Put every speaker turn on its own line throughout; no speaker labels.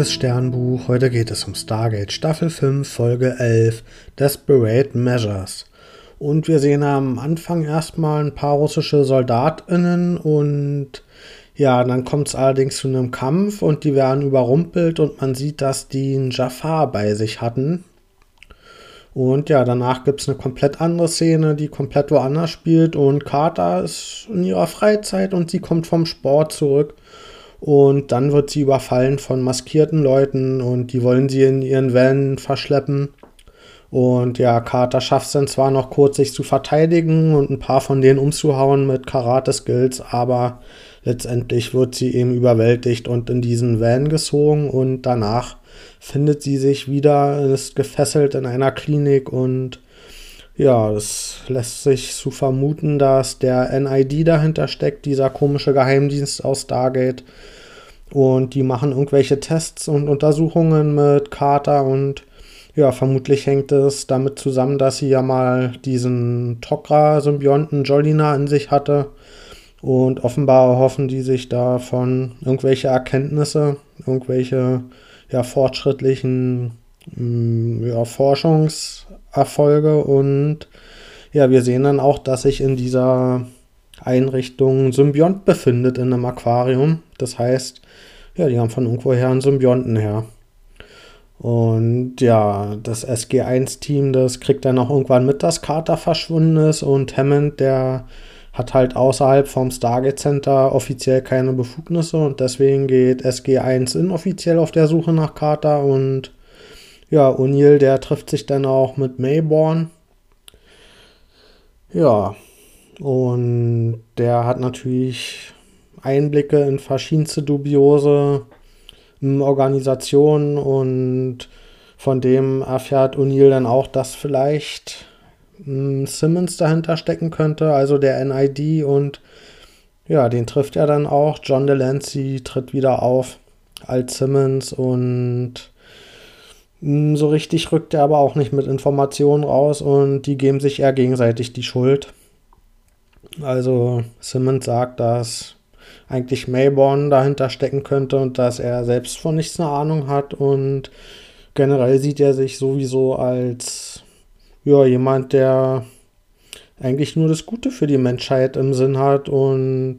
liebes Sternbuch, heute geht es um Stargate Staffel 5, Folge 11, Desperate Measures. Und wir sehen am Anfang erstmal ein paar russische SoldatInnen und ja, dann kommt es allerdings zu einem Kampf und die werden überrumpelt und man sieht, dass die einen Jafar bei sich hatten. Und ja, danach gibt es eine komplett andere Szene, die komplett woanders spielt und Carter ist in ihrer Freizeit und sie kommt vom Sport zurück und dann wird sie überfallen von maskierten Leuten und die wollen sie in ihren Van verschleppen. Und ja, Carter schafft es dann zwar noch kurz, sich zu verteidigen und ein paar von denen umzuhauen mit Karate-Skills, aber letztendlich wird sie eben überwältigt und in diesen Van gezogen und danach findet sie sich wieder, ist gefesselt in einer Klinik und ja, es lässt sich zu vermuten, dass der NID dahinter steckt, dieser komische Geheimdienst aus Stargate. Und die machen irgendwelche Tests und Untersuchungen mit Carter und ja, vermutlich hängt es damit zusammen, dass sie ja mal diesen Tok'ra-Symbionten Jolina in sich hatte. Und offenbar hoffen die sich davon irgendwelche Erkenntnisse, irgendwelche ja, fortschrittlichen mm, ja, Forschungserfolge. Und ja, wir sehen dann auch, dass sich in dieser Einrichtung Symbiont befindet in einem Aquarium. Das heißt, ja, die haben von irgendwoher einen Symbionten her. Und ja, das SG1-Team, das kriegt dann auch irgendwann mit, dass Carter verschwunden ist und Hammond, der hat halt außerhalb vom Stargate Center offiziell keine Befugnisse und deswegen geht SG1 inoffiziell auf der Suche nach Carter und ja, O'Neill, der trifft sich dann auch mit Mayborn. Ja, und der hat natürlich Einblicke in verschiedenste dubiose hm, Organisationen und von dem erfährt O'Neill dann auch, dass vielleicht hm, Simmons dahinter stecken könnte, also der NID und ja, den trifft er dann auch. John Delancey tritt wieder auf als Simmons und so richtig rückt er aber auch nicht mit Informationen raus und die geben sich eher gegenseitig die Schuld. Also Simmons sagt, dass eigentlich Mayborn dahinter stecken könnte und dass er selbst von nichts eine Ahnung hat und generell sieht er sich sowieso als ja, jemand, der eigentlich nur das Gute für die Menschheit im Sinn hat und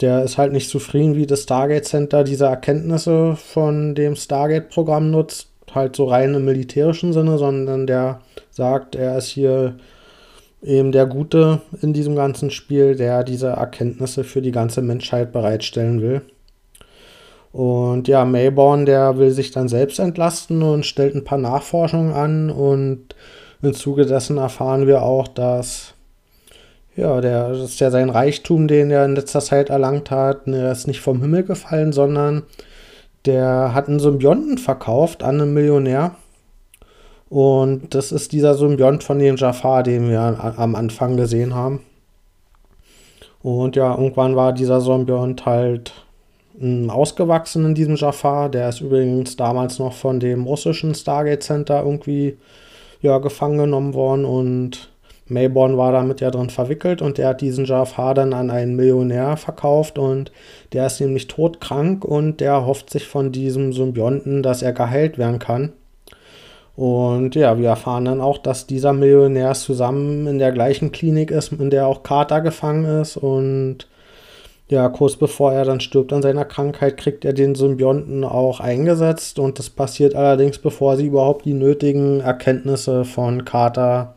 der ist halt nicht zufrieden, wie das Stargate Center diese Erkenntnisse von dem Stargate-Programm nutzt, halt so rein im militärischen Sinne, sondern der sagt, er ist hier eben der Gute in diesem ganzen Spiel, der diese Erkenntnisse für die ganze Menschheit bereitstellen will. Und ja, Mayborn, der will sich dann selbst entlasten und stellt ein paar Nachforschungen an und im Zuge dessen erfahren wir auch, dass ja, der, das ist ja sein Reichtum, den er in letzter Zeit erlangt hat, der ist nicht vom Himmel gefallen, sondern der hat einen Symbionten verkauft an einen Millionär und das ist dieser Symbiont von dem Jafar, den wir am Anfang gesehen haben. Und ja, irgendwann war dieser Symbiont halt hm, ausgewachsen in diesem Jafar. Der ist übrigens damals noch von dem russischen Stargate Center irgendwie ja, gefangen genommen worden und Mayborn war damit ja drin verwickelt und der hat diesen Jafar dann an einen Millionär verkauft und der ist nämlich todkrank und der hofft sich von diesem Symbionten, dass er geheilt werden kann. Und ja, wir erfahren dann auch, dass dieser Millionär zusammen in der gleichen Klinik ist, in der auch Carter gefangen ist. Und ja, kurz bevor er dann stirbt an seiner Krankheit, kriegt er den Symbionten auch eingesetzt. Und das passiert allerdings, bevor sie überhaupt die nötigen Erkenntnisse von Carter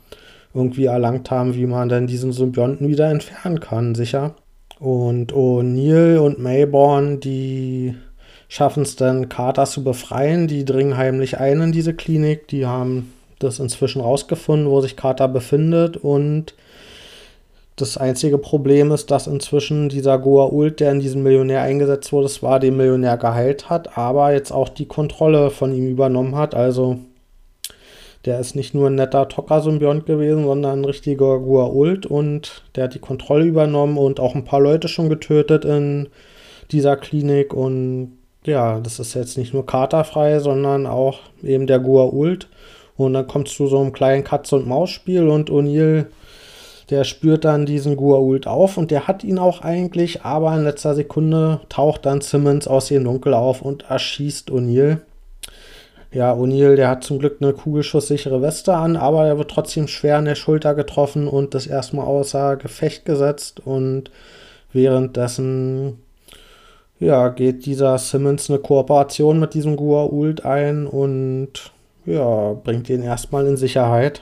irgendwie erlangt haben, wie man dann diesen Symbionten wieder entfernen kann, sicher. Und O'Neill und Mayborn, die schaffen es dann, Carter zu befreien. Die dringen heimlich ein in diese Klinik. Die haben das inzwischen rausgefunden, wo sich Carter befindet. Und das einzige Problem ist, dass inzwischen dieser Goa Ult, der in diesem Millionär eingesetzt wurde, zwar den Millionär geheilt hat, aber jetzt auch die Kontrolle von ihm übernommen hat. Also der ist nicht nur ein netter Tocker-Symbiont gewesen, sondern ein richtiger Goa Ult und der hat die Kontrolle übernommen und auch ein paar Leute schon getötet in dieser Klinik und ja, das ist jetzt nicht nur katerfrei, sondern auch eben der Gua Ult. Und dann kommst du so einem kleinen Katz- und O'Neill, der spürt dann diesen Gua Ult auf und der hat ihn auch eigentlich, aber in letzter Sekunde taucht dann Simmons aus dem Dunkel auf und erschießt O'Neill. Ja, O'Neill, der hat zum Glück eine kugelschusssichere Weste an, aber er wird trotzdem schwer an der Schulter getroffen und das erstmal außer Gefecht gesetzt und währenddessen ja, geht dieser Simmons eine Kooperation mit diesem Gua'uld ein und ja, bringt ihn erstmal in Sicherheit.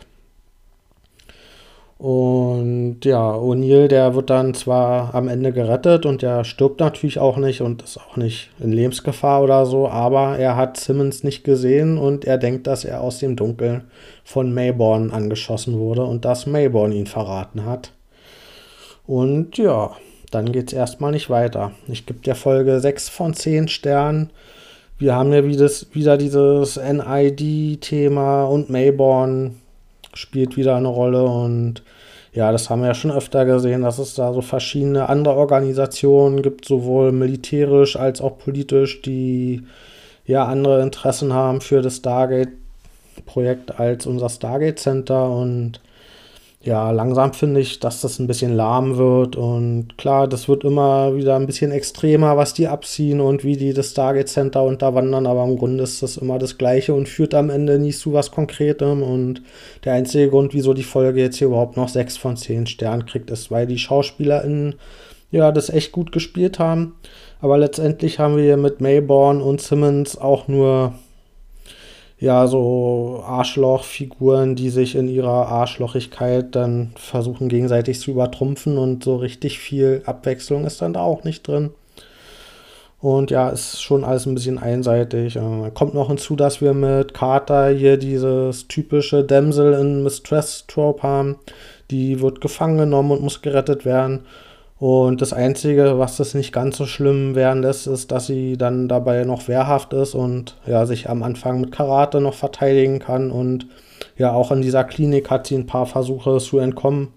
Und ja, O'Neill, der wird dann zwar am Ende gerettet und der stirbt natürlich auch nicht und ist auch nicht in Lebensgefahr oder so, aber er hat Simmons nicht gesehen und er denkt, dass er aus dem Dunkeln von Mayborn angeschossen wurde und dass Mayborn ihn verraten hat. Und ja, dann geht es erstmal nicht weiter. Ich gebe der Folge 6 von 10 Sternen. Wir haben ja wieder dieses NID-Thema und Mayborn spielt wieder eine Rolle und ja, das haben wir ja schon öfter gesehen, dass es da so verschiedene andere Organisationen gibt, sowohl militärisch als auch politisch, die ja andere Interessen haben für das Stargate-Projekt als unser Stargate Center und ja, langsam finde ich, dass das ein bisschen lahm wird. Und klar, das wird immer wieder ein bisschen extremer, was die abziehen und wie die das Stargate Center unterwandern. Aber im Grunde ist das immer das Gleiche und führt am Ende nie zu was Konkretem. Und der einzige Grund, wieso die Folge jetzt hier überhaupt noch 6 von 10 Sternen kriegt, ist, weil die SchauspielerInnen ja das echt gut gespielt haben. Aber letztendlich haben wir mit Mayborn und Simmons auch nur ja, so Arschlochfiguren, die sich in ihrer Arschlochigkeit dann versuchen gegenseitig zu übertrumpfen und so richtig viel Abwechslung ist dann da auch nicht drin. Und ja, ist schon alles ein bisschen einseitig. Äh, kommt noch hinzu, dass wir mit Carter hier dieses typische Damsel in Mistress Trope haben. Die wird gefangen genommen und muss gerettet werden. Und das Einzige, was das nicht ganz so schlimm werden lässt, ist, dass sie dann dabei noch wehrhaft ist und ja, sich am Anfang mit Karate noch verteidigen kann. Und ja, auch in dieser Klinik hat sie ein paar Versuche zu entkommen.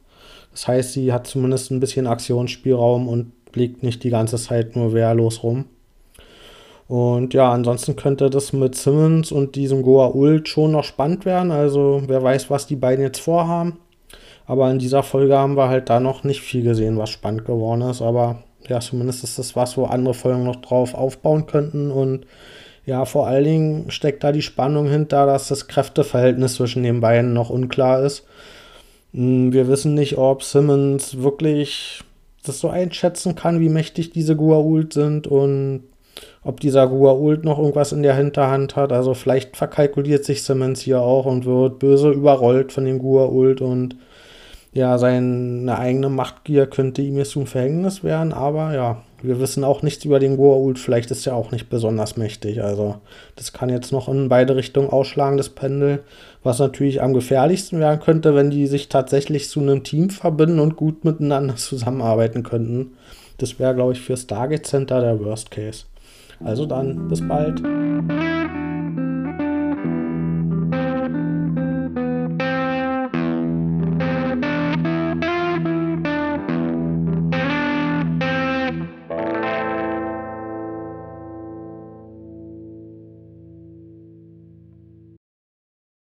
Das heißt, sie hat zumindest ein bisschen Aktionsspielraum und liegt nicht die ganze Zeit nur wehrlos rum. Und ja, ansonsten könnte das mit Simmons und diesem Goa Ult schon noch spannend werden. Also wer weiß, was die beiden jetzt vorhaben. Aber in dieser Folge haben wir halt da noch nicht viel gesehen, was spannend geworden ist. Aber ja, zumindest ist das was, wo andere Folgen noch drauf aufbauen könnten. Und ja, vor allen Dingen steckt da die Spannung hinter, dass das Kräfteverhältnis zwischen den beiden noch unklar ist. Hm, wir wissen nicht, ob Simmons wirklich das so einschätzen kann, wie mächtig diese Gua'uld sind und ob dieser Gua'uld noch irgendwas in der Hinterhand hat. Also vielleicht verkalkuliert sich Simmons hier auch und wird böse überrollt von dem Gua'uld und ja, seine eigene Machtgier könnte ihm jetzt zum Verhängnis werden, aber ja, wir wissen auch nichts über den Goa'uld. Vielleicht ist er auch nicht besonders mächtig. Also, das kann jetzt noch in beide Richtungen ausschlagen, das Pendel. Was natürlich am gefährlichsten werden könnte, wenn die sich tatsächlich zu einem Team verbinden und gut miteinander zusammenarbeiten könnten. Das wäre, glaube ich, für Stargate Center der Worst Case. Also dann, bis bald.